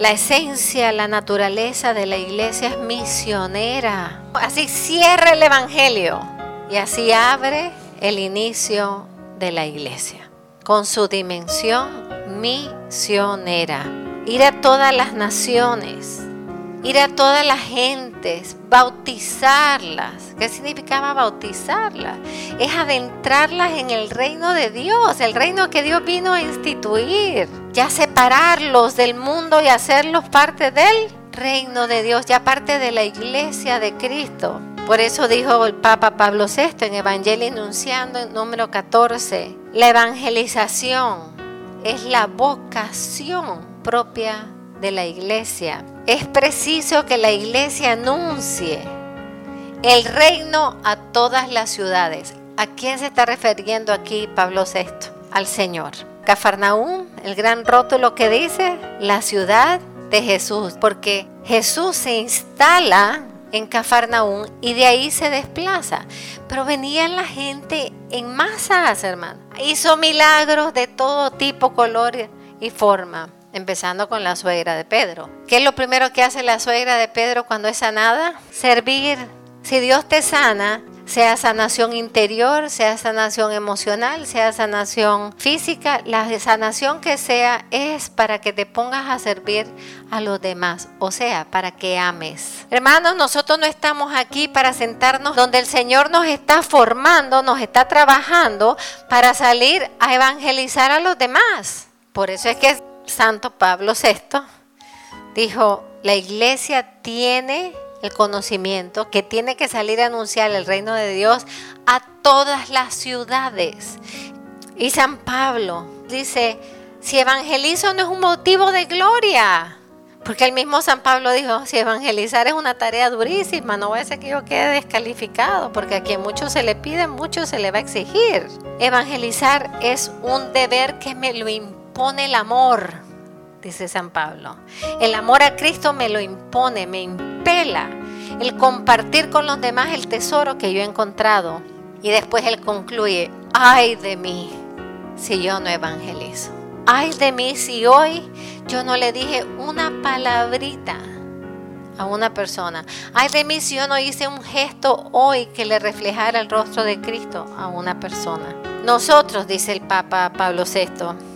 La esencia, la naturaleza de la iglesia es misionera. Así cierra el Evangelio y así abre el inicio de la iglesia, con su dimensión misionera. Ir a todas las naciones, ir a todas las gentes, bautizarlas. ¿Qué significaba bautizarlas? Es adentrarlas en el reino de Dios, el reino que Dios vino a instituir. Ya separarlos del mundo y hacerlos parte del reino de Dios, ya parte de la iglesia de Cristo. Por eso dijo el Papa Pablo VI en Evangelio Enunciando, número 14, la evangelización es la vocación propia de la iglesia. Es preciso que la iglesia anuncie el reino a todas las ciudades. ¿A quién se está refiriendo aquí Pablo VI? Al Señor. Cafarnaúm, el gran rótulo que dice la ciudad de Jesús, porque Jesús se instala en Cafarnaúm y de ahí se desplaza. Pero venía la gente en masas, hermano. Hizo milagros de todo tipo, color y forma. Empezando con la suegra de Pedro. ¿Qué es lo primero que hace la suegra de Pedro cuando es sanada? Servir. Si Dios te sana, sea sanación interior, sea sanación emocional, sea sanación física, la sanación que sea es para que te pongas a servir a los demás, o sea, para que ames. Hermanos, nosotros no estamos aquí para sentarnos donde el Señor nos está formando, nos está trabajando para salir a evangelizar a los demás. Por eso es que Santo Pablo VI dijo, la iglesia tiene el conocimiento que tiene que salir a anunciar el reino de Dios a todas las ciudades. Y San Pablo dice, si evangelizo no es un motivo de gloria, porque el mismo San Pablo dijo, si evangelizar es una tarea durísima, no va a ser que yo quede descalificado, porque a quien mucho se le pide, mucho se le va a exigir. Evangelizar es un deber que me lo impone el amor, dice San Pablo. El amor a Cristo me lo impone, me impela. El compartir con los demás el tesoro que yo he encontrado. Y después él concluye, ay de mí si yo no evangelizo. Ay de mí si hoy yo no le dije una palabrita a una persona. Ay de mí si yo no hice un gesto hoy que le reflejara el rostro de Cristo a una persona. Nosotros, dice el Papa Pablo VI,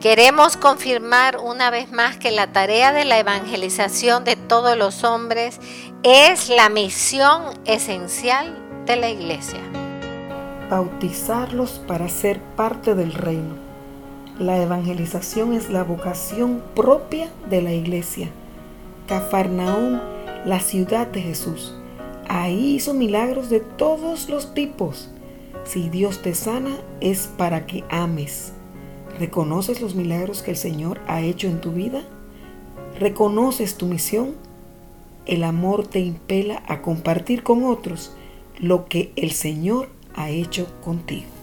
Queremos confirmar una vez más que la tarea de la evangelización de todos los hombres es la misión esencial de la iglesia. Bautizarlos para ser parte del reino. La evangelización es la vocación propia de la iglesia. Cafarnaúm, la ciudad de Jesús. Ahí hizo milagros de todos los tipos. Si Dios te sana es para que ames. ¿Reconoces los milagros que el Señor ha hecho en tu vida? ¿Reconoces tu misión? El amor te impela a compartir con otros lo que el Señor ha hecho contigo.